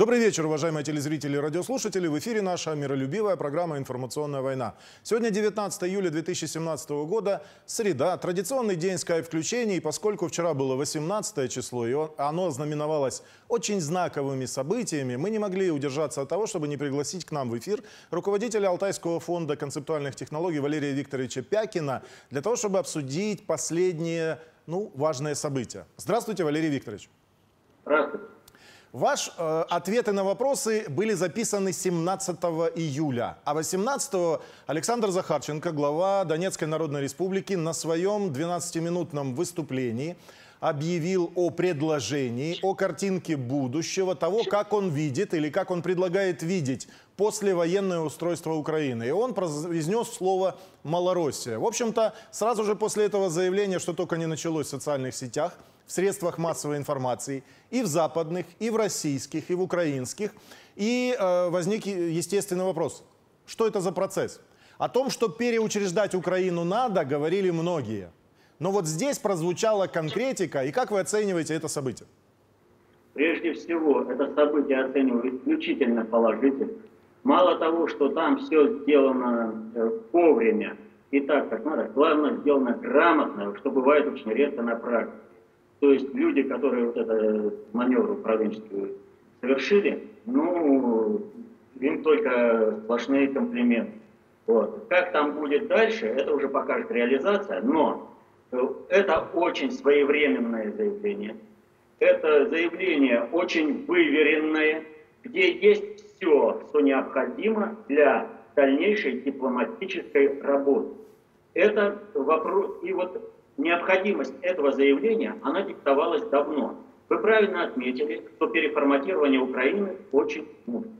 Добрый вечер, уважаемые телезрители и радиослушатели. В эфире наша миролюбивая программа «Информационная война». Сегодня 19 июля 2017 года, среда, традиционный день скайп-включений. Поскольку вчера было 18 число, и оно знаменовалось очень знаковыми событиями, мы не могли удержаться от того, чтобы не пригласить к нам в эфир руководителя Алтайского фонда концептуальных технологий Валерия Викторовича Пякина для того, чтобы обсудить последние ну, важные события. Здравствуйте, Валерий Викторович. Здравствуйте. Ваш э, ответы на вопросы были записаны 17 июля, а 18 Александр Захарченко, глава Донецкой Народной Республики, на своем 12-минутном выступлении объявил о предложении, о картинке будущего, того, как он видит или как он предлагает видеть послевоенное устройство Украины. И он произнес слово «Малороссия». В общем-то, сразу же после этого заявления, что только не началось в социальных сетях – в средствах массовой информации, и в западных, и в российских, и в украинских. И э, возник естественный вопрос, что это за процесс? О том, что переучреждать Украину надо, говорили многие. Но вот здесь прозвучала конкретика, и как вы оцениваете это событие? Прежде всего, это событие оцениваю исключительно положительно. Мало того, что там все сделано э, вовремя и так, как надо, главное, сделано грамотно, что бывает очень редко на практике. То есть люди, которые вот это маневр управленческий совершили, ну, им только сплошные комплименты. Вот. Как там будет дальше, это уже покажет реализация, но это очень своевременное заявление. Это заявление очень выверенное, где есть все, что необходимо для дальнейшей дипломатической работы. Это вопрос, и вот необходимость этого заявления, она диктовалась давно. Вы правильно отметили, что переформатирование Украины очень нужно.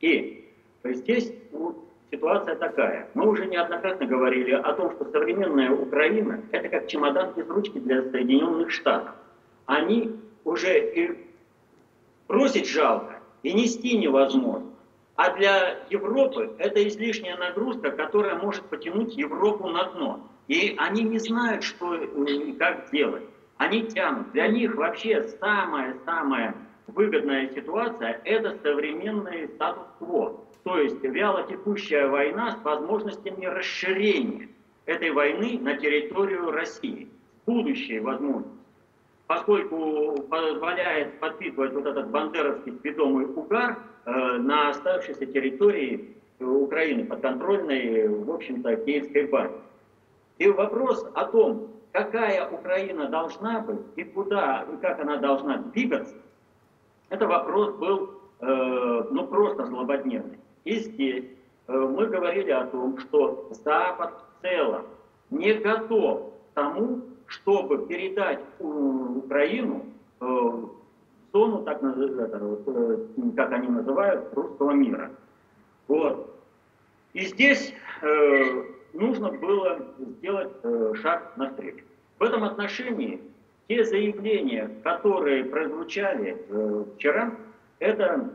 И здесь ну, ситуация такая. Мы уже неоднократно говорили о том, что современная Украина – это как чемодан без ручки для Соединенных Штатов. Они уже и бросить жалко, и нести невозможно. А для Европы это излишняя нагрузка, которая может потянуть Европу на дно. И они не знают, что и как делать. Они тянут. Для них вообще самая-самая выгодная ситуация – это современный статус-кво. То есть вяло текущая война с возможностями расширения этой войны на территорию России. Будущее возможности. Поскольку позволяет подпитывать вот этот бандеровский ведомый угар э, на оставшейся территории Украины, подконтрольной, в общем-то, Киевской базе. И вопрос о том, какая Украина должна быть и куда, и как она должна двигаться, это вопрос был э, ну просто злободневный. И здесь э, мы говорили о том, что Запад в целом не готов к тому, чтобы передать Украину э, в зону, так, э, как они называют, русского мира. Вот. И здесь э, нужно было сделать э, шаг навстречу. В этом отношении те заявления, которые прозвучали э, вчера, это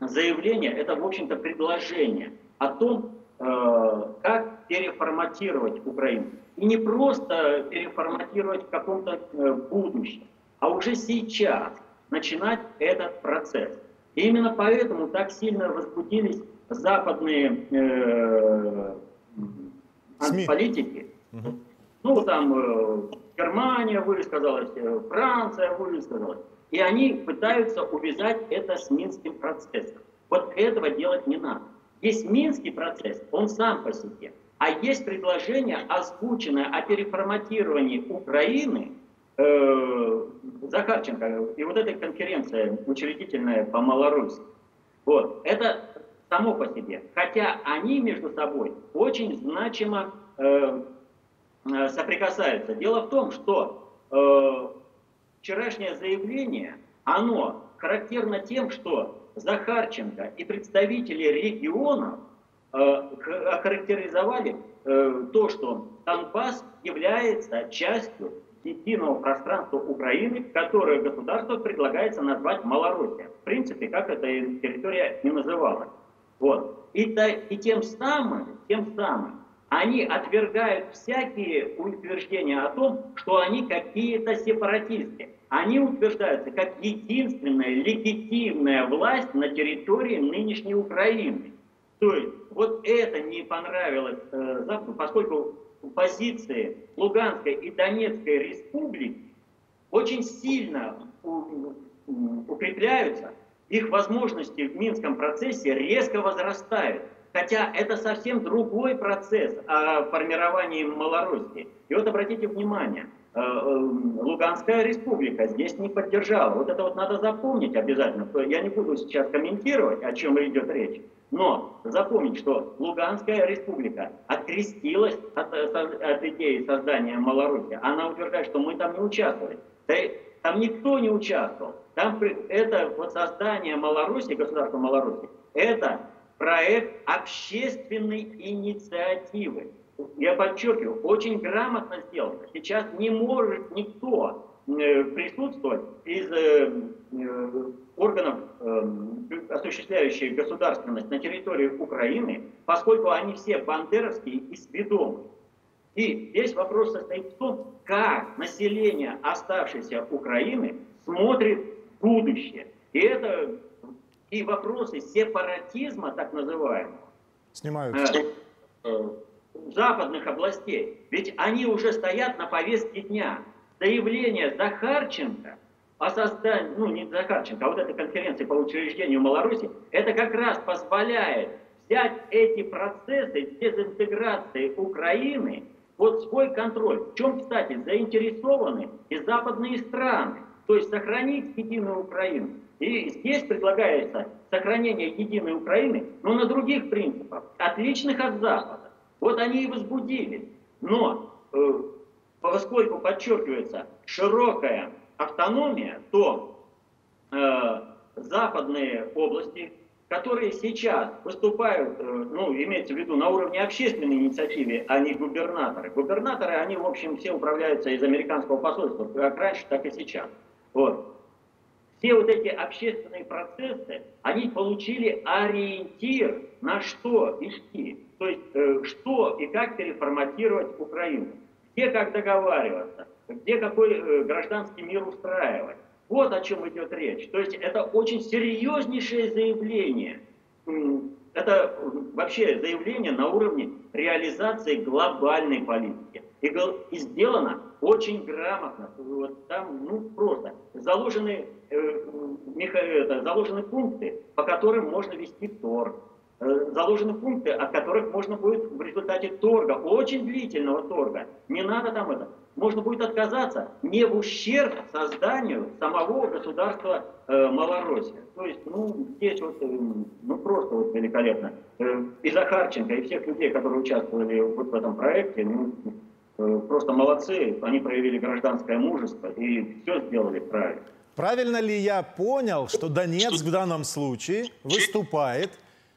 заявление, это, в общем-то, предложение о том, э, как переформатировать Украину. И не просто переформатировать в каком-то э, будущем, а уже сейчас начинать этот процесс. И именно поэтому так сильно возбудились западные э, СМИ. политики. Угу. Ну, там э, Германия высказалась, э, Франция высказалась. И они пытаются увязать это с Минским процессом. Вот этого делать не надо. Есть Минский процесс, он сам по себе. А есть предложение, озвученное о переформатировании Украины э, Захарченко и вот эта конференция учредительная по Малоруссии. Вот. Это само по себе. Хотя они между собой очень значимо э, э, соприкасаются. Дело в том, что э, вчерашнее заявление, оно характерно тем, что Захарченко и представители регионов э, охарактеризовали э, то, что Донбасс является частью единого пространства Украины, которое государство предлагается назвать Малороссия. В принципе, как эта территория не называлась. Вот. И, и тем самым, тем самым они отвергают всякие утверждения о том, что они какие-то сепаратисты. Они утверждаются как единственная легитимная власть на территории нынешней Украины. То есть вот это не понравилось э, Западу, поскольку позиции Луганской и Донецкой республики очень сильно укрепляются, их возможности в Минском процессе резко возрастают. Хотя это совсем другой процесс о формировании Малороссии. И вот обратите внимание, Луганская республика здесь не поддержала. Вот это вот надо запомнить обязательно. Я не буду сейчас комментировать, о чем идет речь. Но запомнить, что Луганская республика открестилась от, от идеи создания Малороссии. Она утверждает, что мы там не участвовали. Там никто не участвовал. Там это вот создание Малороссии, государства Малороссии, это проект общественной инициативы. Я подчеркиваю, очень грамотно сделано. Сейчас не может никто э, присутствовать из э, э, органов, осуществляющих государственность на территории Украины, поскольку они все бандеровские и сведомые. И весь вопрос состоит в том, как население оставшейся Украины смотрит в будущее. И это и вопросы сепаратизма, так называемого, Снимаются. Э, э, западных областей. Ведь они уже стоят на повестке дня. Заявление Захарченко о создании, ну не Захарченко, а вот эта конференция по учреждению Маларуси, это как раз позволяет взять эти процессы дезинтеграции Украины под свой контроль. В чем, кстати, заинтересованы и западные страны. То есть сохранить единую Украину. И здесь предлагается сохранение единой Украины, но на других принципах, отличных от Запада. Вот они и возбудились. Но э, поскольку подчеркивается широкая автономия, то э, западные области, которые сейчас выступают, э, ну, имеется в виду на уровне общественной инициативы, а не губернаторы. Губернаторы, они, в общем, все управляются из американского посольства, как раньше, так и сейчас. Вот. Все вот эти общественные процессы, они получили ориентир на что идти. То есть, э, что и как переформатировать Украину. Где как договариваться, где какой э, гражданский мир устраивать. Вот о чем идет речь. То есть это очень серьезнейшее заявление. Это вообще заявление на уровне реализации глобальной политики. И, сделано очень грамотно. Вот там, ну, просто заложены, заложены пункты, по которым можно вести торг. Э, заложены пункты, от которых можно будет в результате торга, очень длительного торга, не надо там это, можно будет отказаться не в ущерб созданию самого государства э, Малороссия. То есть, ну, здесь вот, э, ну, просто вот великолепно. Э, и Захарченко, и всех людей, которые участвовали вот в этом проекте, ну, э, просто молодцы, они проявили гражданское мужество и все сделали правильно. Правильно ли я понял, что Донецк в данном случае выступает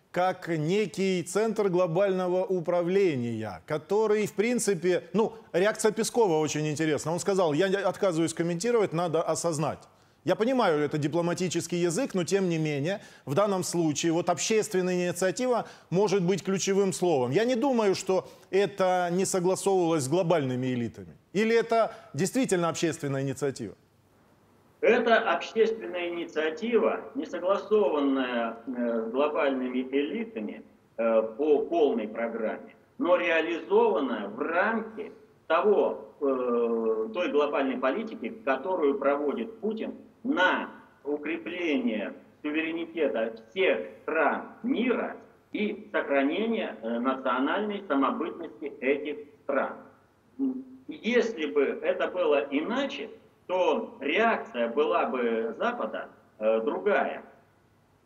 как некий центр глобального управления, который, в принципе, ну, реакция Пескова очень интересна. Он сказал, я отказываюсь комментировать, надо осознать. Я понимаю, это дипломатический язык, но тем не менее, в данном случае вот общественная инициатива может быть ключевым словом. Я не думаю, что это не согласовывалось с глобальными элитами. Или это действительно общественная инициатива? Это общественная инициатива, не согласованная э, с глобальными элитами э, по полной программе, но реализованная в рамке того, э, той глобальной политики, которую проводит Путин на укрепление суверенитета всех стран мира и сохранение национальной самобытности этих стран. Если бы это было иначе, то реакция была бы Запада э, другая.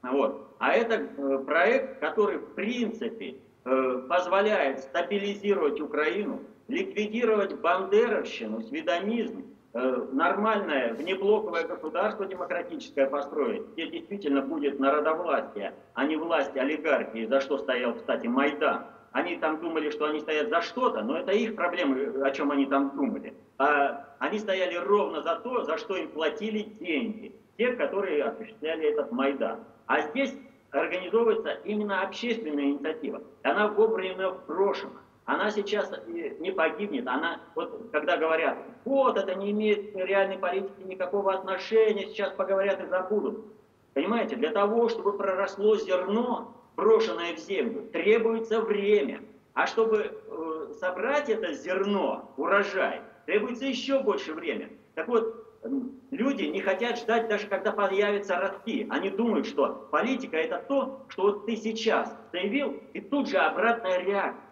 Вот. А это э, проект, который в принципе э, позволяет стабилизировать Украину, ликвидировать бандеровщину, сведомизм, э, нормальное внеблоковое государство демократическое построить, где действительно будет народовластие, а не власть олигархии, за что стоял, кстати, Майдан. Они там думали, что они стоят за что-то, но это их проблемы, о чем они там думали. А они стояли ровно за то, за что им платили деньги. Те, которые осуществляли этот Майдан. А здесь организовывается именно общественная инициатива. Она вобрана в прошлом. она сейчас не погибнет. Она, вот когда говорят, вот это не имеет к реальной политике никакого отношения, сейчас поговорят и забудут. Понимаете, для того, чтобы проросло зерно, брошенное в землю, требуется время. А чтобы э, собрать это зерно, урожай, требуется еще больше времени. Так вот, люди не хотят ждать даже когда появятся ростки. Они думают, что политика это то, что вот ты сейчас заявил, и тут же обратная реакция.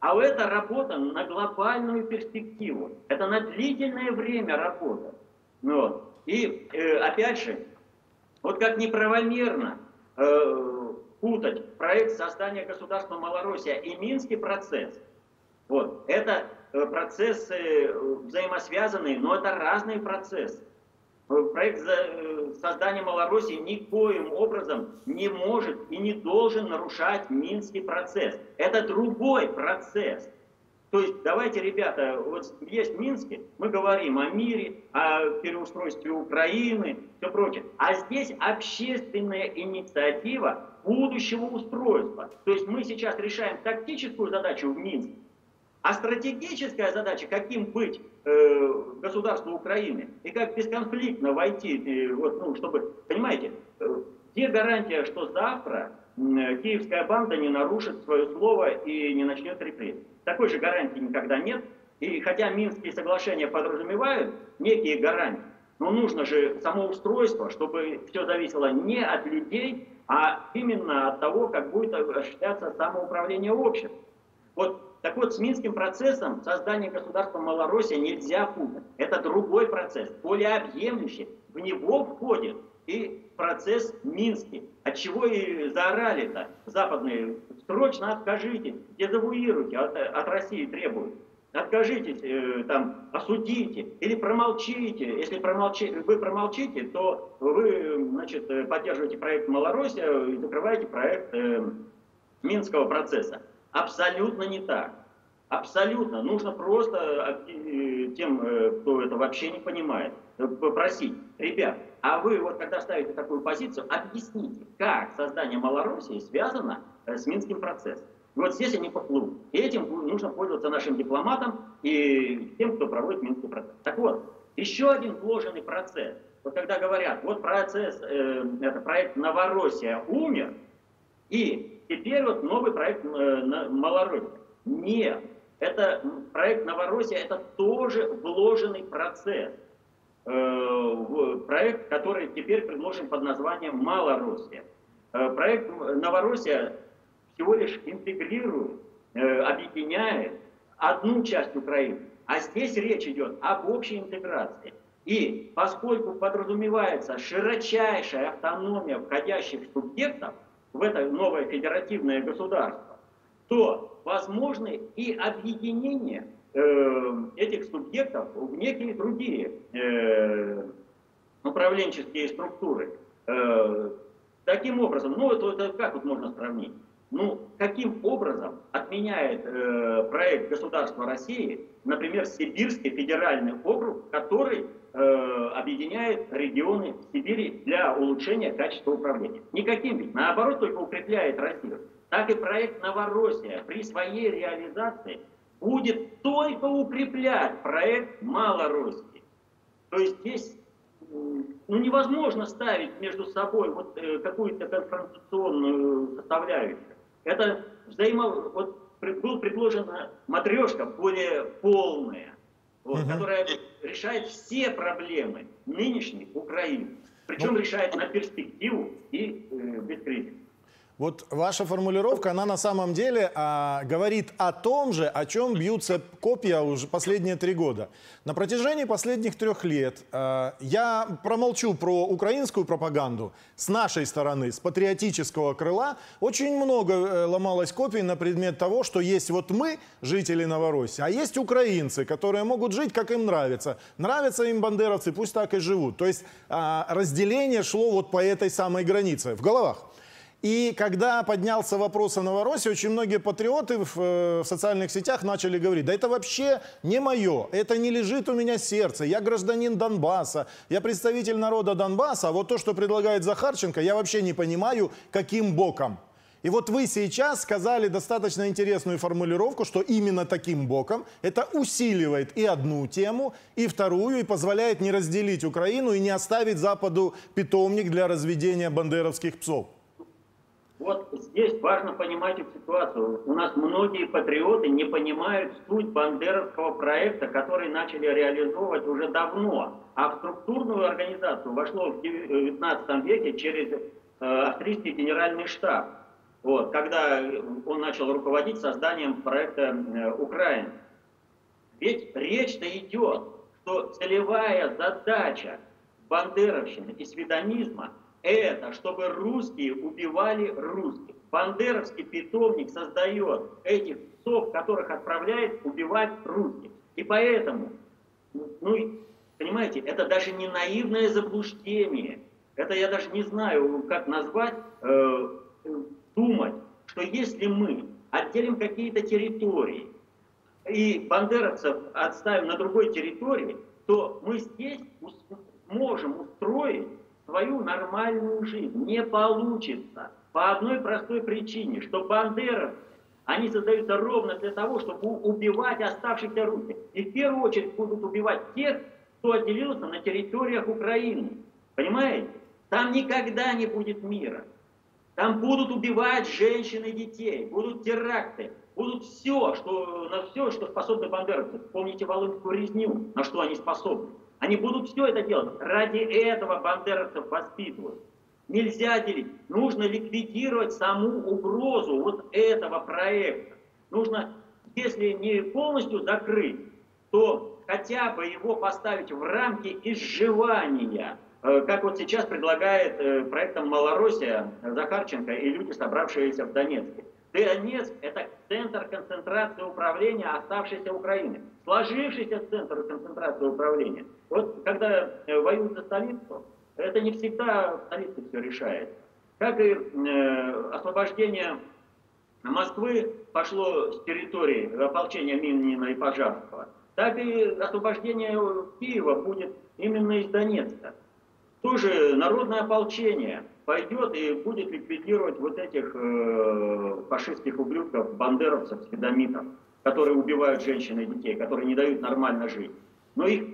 А это работа на глобальную перспективу. Это на длительное время работа. Ну вот. И э, опять же, вот как неправомерно э, путать проект создания государства Малороссия и Минский процесс. Вот. Это процессы э, взаимосвязанные, но это разные процессы. Э, проект создания Малороссии никоим образом не может и не должен нарушать Минский процесс. Это другой процесс. То есть давайте, ребята, вот есть Минске, мы говорим о мире, о переустройстве Украины, все прочее. А здесь общественная инициатива будущего устройства. То есть мы сейчас решаем тактическую задачу в Минске, а стратегическая задача, каким быть э, государству Украины и как бесконфликтно войти, э, вот, ну, чтобы, понимаете, э, где гарантия, что завтра э, киевская банда не нарушит свое слово и не начнет репрессии? Такой же гарантии никогда нет. И хотя Минские соглашения подразумевают некие гарантии, но нужно же само устройство, чтобы все зависело не от людей, а именно от того, как будет осуществляться самоуправление обществом. Вот так вот, с Минским процессом создания государства Малороссия нельзя путать. Это другой процесс, более объемлющий. В него входит и процесс Минский. От чего и заорали-то западные. Срочно откажите, дезавуируйте, от, от России требуют. Откажитесь, э, там, осудите или промолчите. Если промолчи, вы промолчите, то вы значит, поддерживаете проект Малороссия и закрываете проект э, Минского процесса. Абсолютно не так. Абсолютно. Нужно просто э, тем, э, кто это вообще не понимает, э, попросить, ребят, а вы вот когда ставите такую позицию, объясните, как создание Малороссии связано с Минским процессом. Вот здесь они поплывут. И этим нужно пользоваться нашим дипломатам и тем, кто проводит Минский процесс. Так вот, еще один вложенный процесс. Вот когда говорят, вот процесс, э, это проект Новороссия умер, и Теперь вот новый проект э, Малороссия. Нет, это проект Новороссия, это тоже вложенный процесс. Э, проект, который теперь предложен под названием Малороссия. Э, проект Новороссия всего лишь интегрирует, объединяет одну часть Украины. А здесь речь идет об общей интеграции. И поскольку подразумевается широчайшая автономия входящих субъектов, в это новое федеративное государство, то возможны и объединение э, этих субъектов в некие другие э, управленческие структуры. Э, таким образом, ну это, это как вот можно сравнить? Ну, каким образом отменяет э, проект государства России, например, Сибирский федеральный округ, который объединяет регионы Сибири для улучшения качества управления? Никаким ведь. Наоборот, только укрепляет Россию. Так и проект Новороссия при своей реализации будет только укреплять проект Малороссии. То есть здесь ну, невозможно ставить между собой вот э, какую-то конфронтационную составляющую. Это взаимо... Вот был предложена матрешка более полная, вот, угу. которая решает все проблемы нынешней Украины. Причем ну, решает на перспективу и э, без кризиса. Вот ваша формулировка, она на самом деле а, говорит о том же, о чем бьются копья уже последние три года. На протяжении последних трех лет а, я промолчу про украинскую пропаганду. С нашей стороны, с патриотического крыла, очень много э, ломалось копий на предмет того, что есть вот мы, жители Новороссии, а есть украинцы, которые могут жить, как им нравится. Нравятся им бандеровцы, пусть так и живут. То есть а, разделение шло вот по этой самой границе в головах. И когда поднялся вопрос о Новороссии, очень многие патриоты в, э, в социальных сетях начали говорить, да это вообще не мое, это не лежит у меня сердце, я гражданин Донбасса, я представитель народа Донбасса, а вот то, что предлагает Захарченко, я вообще не понимаю, каким боком. И вот вы сейчас сказали достаточно интересную формулировку, что именно таким боком это усиливает и одну тему, и вторую, и позволяет не разделить Украину и не оставить Западу питомник для разведения бандеровских псов. Вот здесь важно понимать эту ситуацию. У нас многие патриоты не понимают суть бандеровского проекта, который начали реализовывать уже давно. А в структурную организацию вошло в 19 веке через э, австрийский генеральный штаб. Вот, когда он начал руководить созданием проекта э, Украины. Ведь речь-то идет, что целевая задача бандеровщины и сведомизма – это чтобы русские убивали русских. Бандеровский питомник создает этих псов, которых отправляет убивать русских. И поэтому, ну, понимаете, это даже не наивное заблуждение. Это я даже не знаю, как назвать. Э, думать, что если мы отделим какие-то территории и бандеровцев отставим на другой территории, то мы здесь можем устроить свою нормальную жизнь. Не получится. По одной простой причине, что бандеровцы, они создаются ровно для того, чтобы убивать оставшихся русских. И в первую очередь будут убивать тех, кто отделился на территориях Украины. Понимаете? Там никогда не будет мира. Там будут убивать женщин и детей, будут теракты, будут все, что, на все, что способны бандеровцы. Помните Волынскую резню, на что они способны. Они будут все это делать. Ради этого бандеровцев воспитывают. Нельзя делить. Нужно ликвидировать саму угрозу вот этого проекта. Нужно, если не полностью закрыть, то хотя бы его поставить в рамки изживания Э, как вот сейчас предлагает э, проектом Малороссия Захарченко и люди, собравшиеся в Донецке. Донецк – это центр концентрации управления оставшейся Украины, сложившийся центр концентрации управления. Вот когда э, воюют за столицу, это не всегда в столице все решает. Как и э, освобождение Москвы пошло с территории ополчения Минина и Пожарского, так и освобождение Киева будет именно из Донецка тоже народное ополчение пойдет и будет ликвидировать вот этих э, фашистских ублюдков, бандеровцев, сведомитов, которые убивают женщин и детей, которые не дают нормально жить. Но их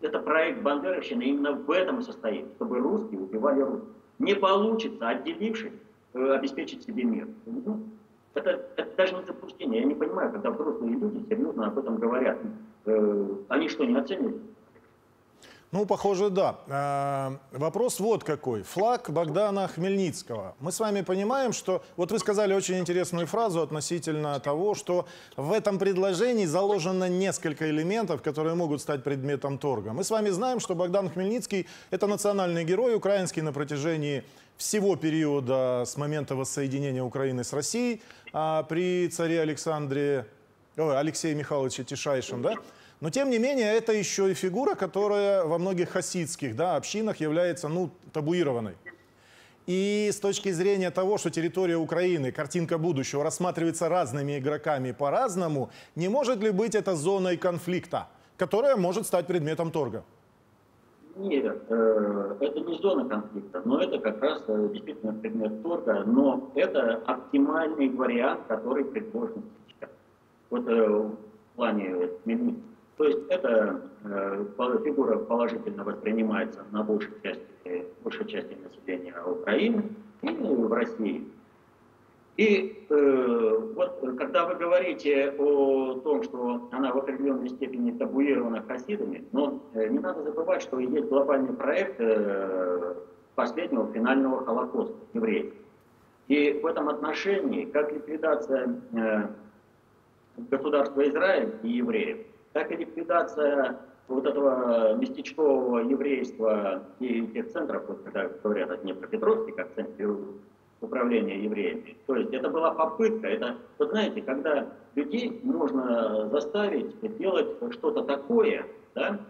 это проект бандеровщины именно в этом и состоит, чтобы русские убивали русских. Не получится, отделившись, э, обеспечить себе мир. Ну, это, это даже не заблуждение. Я не понимаю, когда взрослые люди серьезно об этом говорят. Э, они что, не оценивают? Ну, похоже, да. Э, вопрос вот какой. Флаг Богдана Хмельницкого. Мы с вами понимаем, что... Вот вы сказали очень интересную фразу относительно того, что в этом предложении заложено несколько элементов, которые могут стать предметом торга. Мы с вами знаем, что Богдан Хмельницкий – это национальный герой, украинский на протяжении всего периода с момента воссоединения Украины с Россией а при царе Александре, ой, Алексее Михайловиче Тишайшем, да? Но тем не менее, это еще и фигура, которая во многих хасидских да, общинах является ну, табуированной. И с точки зрения того, что территория Украины, картинка будущего, рассматривается разными игроками по-разному, не может ли быть это зоной конфликта, которая может стать предметом торга? Нет, э, это не зона конфликта, но это как раз э, действительно предмет торга, но это оптимальный вариант, который предложен сейчас. Вот э, в плане Хмельницкого то есть эта э, фигура положительно воспринимается на большей части, большей части населения Украины и в России. И э, вот когда вы говорите о том, что она в определенной степени табуирована хасидами, но э, не надо забывать, что есть глобальный проект э, последнего финального Холокоста евреев. И в этом отношении, как ликвидация э, государства Израиль и евреев, так и ликвидация вот этого местечкового еврейства и тех центров, вот когда говорят о Днепропетровске, как центре управления евреями. То есть это была попытка, это, вот знаете, когда людей можно заставить делать что-то такое, да,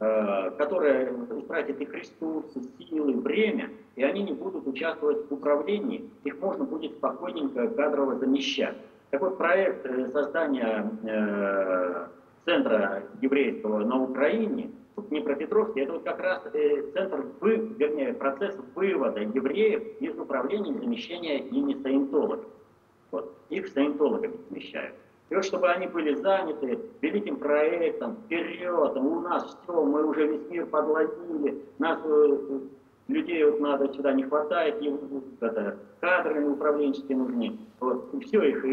э, которое истратит их ресурсы, силы, время, и они не будут участвовать в управлении, их можно будет спокойненько кадрово замещать. Такой проект э, создания э, центра еврейского на Украине, в Днепропетровске, это вот как раз э, центр, вы, вернее, процесс вывода евреев из управления и замещения ими саентологов. Вот. Их саентологами замещают. И вот чтобы они были заняты великим проектом, вперед, у нас все, мы уже весь мир подловили, нас э, людей вот надо сюда не хватает, им это, кадры управленческие нужны. Вот. Все, их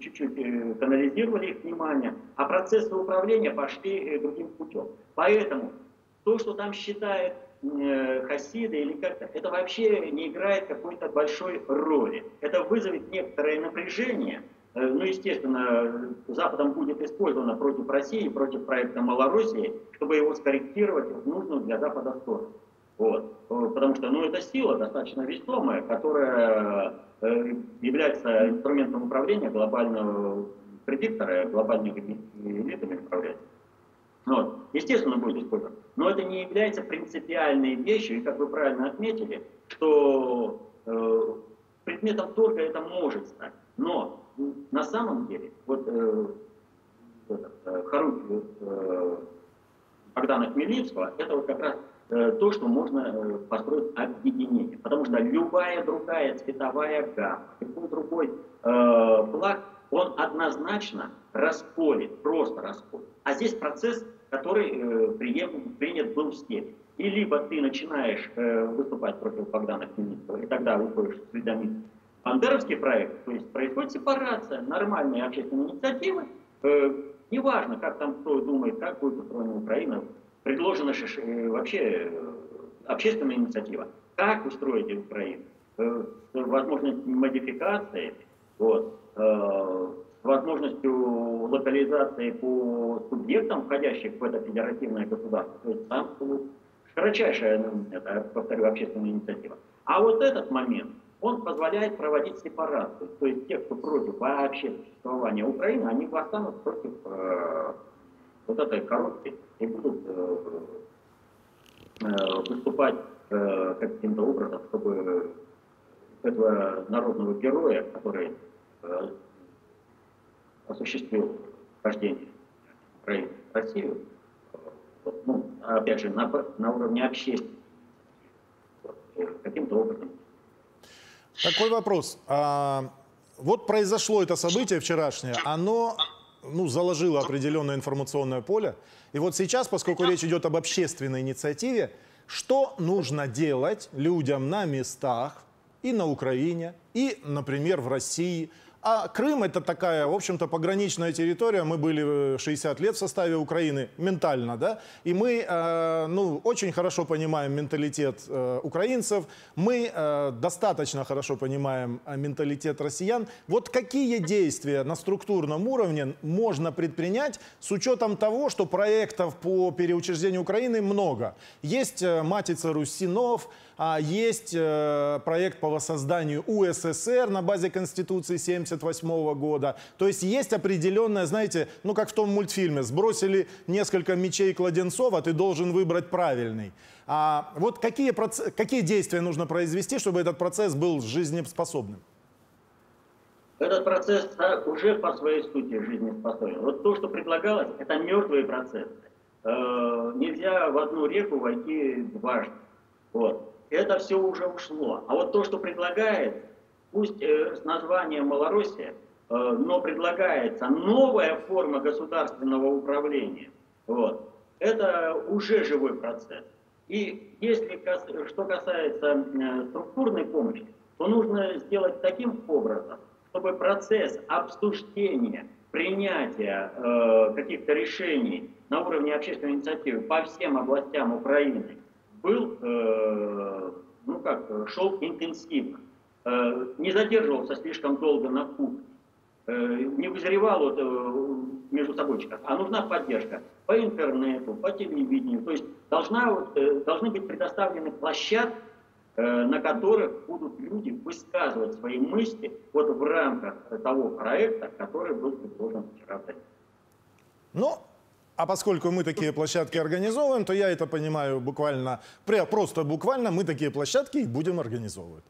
чуть-чуть э, канализировали их внимание, а процессы управления пошли э, другим путем. Поэтому то, что там считает э, хасиды или как-то, это вообще не играет какой-то большой роли. Это вызовет некоторое напряжение, Э, ну, естественно, Западом будет использовано против России, против проекта Малороссии, чтобы его скорректировать в нужную для Запада сторону. Вот. Э, потому что ну, это сила достаточно весомая, которая э, является инструментом управления глобального предиктора, глобальными элитами управлять. Вот. Естественно, будет использовано. Но это не является принципиальной вещью, и как вы правильно отметили, что э, предметом торга это может стать. Но на самом деле, вот э, э, Харуки э, Богдана Хмельницкого, это вот как раз э, то, что можно э, построить объединение. Потому что любая другая цветовая гамма, любой другой э, флаг, он однозначно расколет, просто расколет. А здесь процесс, который э, прием, принят был в степи. И либо ты начинаешь э, выступать против Богдана Хмельницкого, и тогда выходишь с свидомитом Бандеровский проект, то есть происходит сепарация, нормальные общественные инициативы, э, неважно, как там кто думает, как будет устроена Украина, предложена э, вообще э, общественная инициатива, как устроить Украину, э, возможность модификации, вот, возможностью локализации по субъектам, входящих в это федеративное государство. То есть там широчайшая, ну, это, повторю, общественная инициатива. А вот этот момент – он позволяет проводить сепарацию. То есть те, кто против вообще существования Украины, они восстанут против э, вот этой коробки и будут э, э, выступать э, каким-то образом, чтобы этого народного героя, который осуществил рождение Украины в Россию, вот, ну, опять же, на, на уровне общественности, вот, каким-то образом такой вопрос. А, вот произошло это событие вчерашнее, оно ну, заложило определенное информационное поле. И вот сейчас, поскольку речь идет об общественной инициативе, что нужно делать людям на местах и на Украине, и, например, в России – а Крым это такая, в общем-то, пограничная территория. Мы были 60 лет в составе Украины ментально, да, и мы, э, ну, очень хорошо понимаем менталитет э, украинцев, мы э, достаточно хорошо понимаем э, менталитет россиян. Вот какие действия на структурном уровне можно предпринять с учетом того, что проектов по переучреждению Украины много. Есть э, Матица Русинов, есть э, проект по воссозданию УССР на базе Конституции 78 года. То есть есть определенная, знаете, ну как в том мультфильме, сбросили несколько мечей кладенцов, а ты должен выбрать правильный. А вот какие, какие действия нужно произвести, чтобы этот процесс был жизнеспособным? Этот процесс уже по своей сути жизнеспособен. Вот то, что предлагалось, это мертвые процессы. Э, нельзя в одну реку войти дважды. Вот это все уже ушло. А вот то, что предлагает, пусть э, с названием Малороссия, э, но предлагается новая форма государственного управления, вот, это уже живой процесс. И если что касается э, структурной помощи, то нужно сделать таким образом, чтобы процесс обсуждения, принятия э, каких-то решений на уровне общественной инициативы по всем областям Украины был, э, ну как, шел интенсивно, э, не задерживался слишком долго на кухне, э, не вызревал вот, э, между собойчиков, а нужна поддержка по интернету, по телевидению. То есть должна, э, должны быть предоставлены площадки, э, на которых будут люди высказывать свои мысли вот в рамках того проекта, который был предложен вчера. Ну, а поскольку мы такие площадки организовываем, то я это понимаю буквально, просто буквально мы такие площадки и будем организовывать.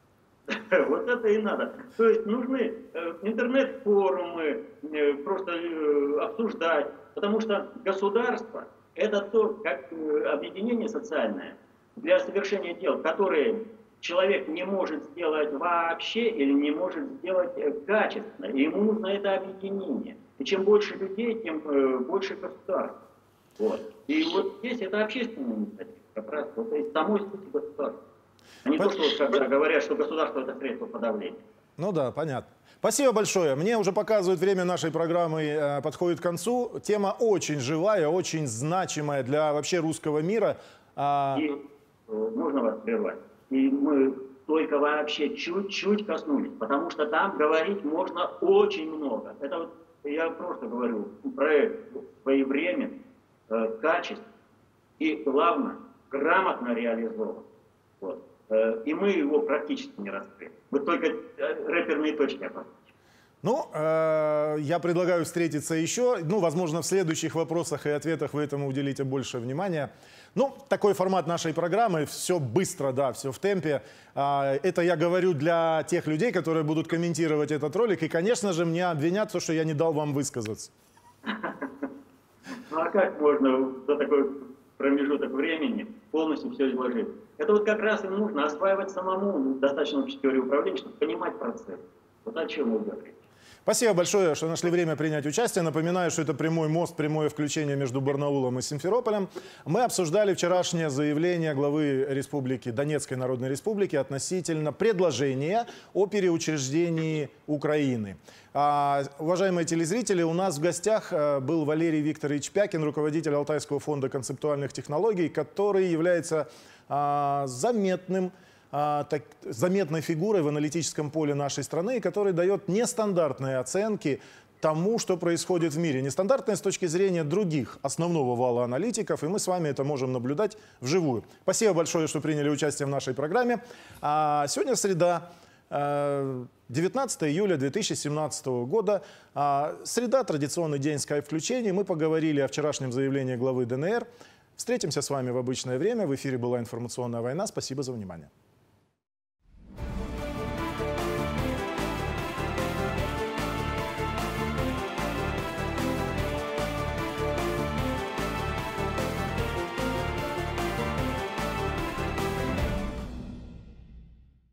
Вот это и надо. То есть нужны э, интернет-форумы, э, просто э, обсуждать, потому что государство – это то, как объединение социальное для совершения дел, которые человек не может сделать вообще или не может сделать э, качественно. И ему нужно это объединение. И чем больше людей, тем э, больше государств. Вот. И вот здесь это общественная инициатива, как раз вот из самой сути государства. А не то, что когда говорят, что государство это средство подавления. Ну да, понятно. Спасибо большое. Мне уже показывает время нашей программы э, подходит к концу. Тема очень живая, очень значимая для вообще русского мира. А... И, можно вас прервать? И мы только вообще чуть-чуть коснулись, потому что там говорить можно очень много. Это вот я просто говорю, проект своевременный, э, качественный и, главное, грамотно реализован. Вот. Э, и мы его практически не раскрыли. Мы только э, рэперные точки обозначили. Ну, э, я предлагаю встретиться еще. Ну, возможно, в следующих вопросах и ответах вы этому уделите больше внимания. Ну, такой формат нашей программы. Все быстро, да, все в темпе. Э, это я говорю для тех людей, которые будут комментировать этот ролик. И, конечно же, мне обвинят то, что я не дал вам высказаться. Ну, а как можно за такой промежуток времени полностью все изложить? Это вот как раз и нужно осваивать самому достаточно общей теории управления, чтобы понимать процесс. Вот о чем вы говорите. Спасибо большое, что нашли время принять участие. Напоминаю, что это прямой мост, прямое включение между Барнаулом и Симферополем. Мы обсуждали вчерашнее заявление главы Республики, Донецкой Народной Республики относительно предложения о переучреждении Украины. А, уважаемые телезрители, у нас в гостях а, был Валерий Викторович Пякин, руководитель Алтайского фонда концептуальных технологий, который является а, заметным а, так, заметной фигурой в аналитическом поле нашей страны, который дает нестандартные оценки тому, что происходит в мире. Нестандартные с точки зрения других, основного вала аналитиков, и мы с вами это можем наблюдать вживую. Спасибо большое, что приняли участие в нашей программе. А сегодня среда, 19 э, июля 2017 года. А, среда – традиционный день скайп-включений. Мы поговорили о вчерашнем заявлении главы ДНР. Встретимся с вами в обычное время. В эфире была «Информационная война». Спасибо за внимание.